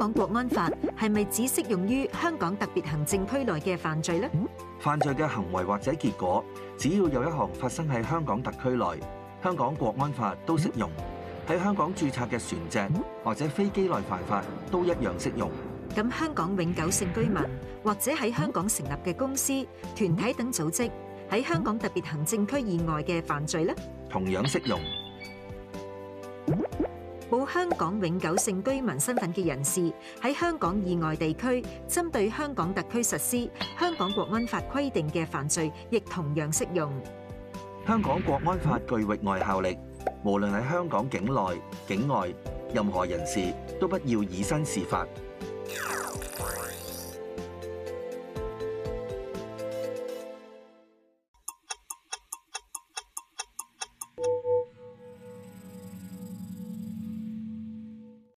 港国安法系咪只适用于香港特别行政区内嘅犯罪呢？犯罪嘅行为或者结果，只要有一项发生喺香港特区内，香港国安法都适用。喺香港注册嘅船只或者飞机内犯法都一样适用。咁香港永久性居民或者喺香港成立嘅公司、团体等组织喺香港特别行政区以外嘅犯罪呢？同样适用。冇香港永久性居民身份嘅人士喺香港以外地区，针对香港特区实施《香港国安法》规定嘅犯罪，亦同样适用。香港国安法具域外效力，无论喺香港境内、境外，任何人士都不要以身试法。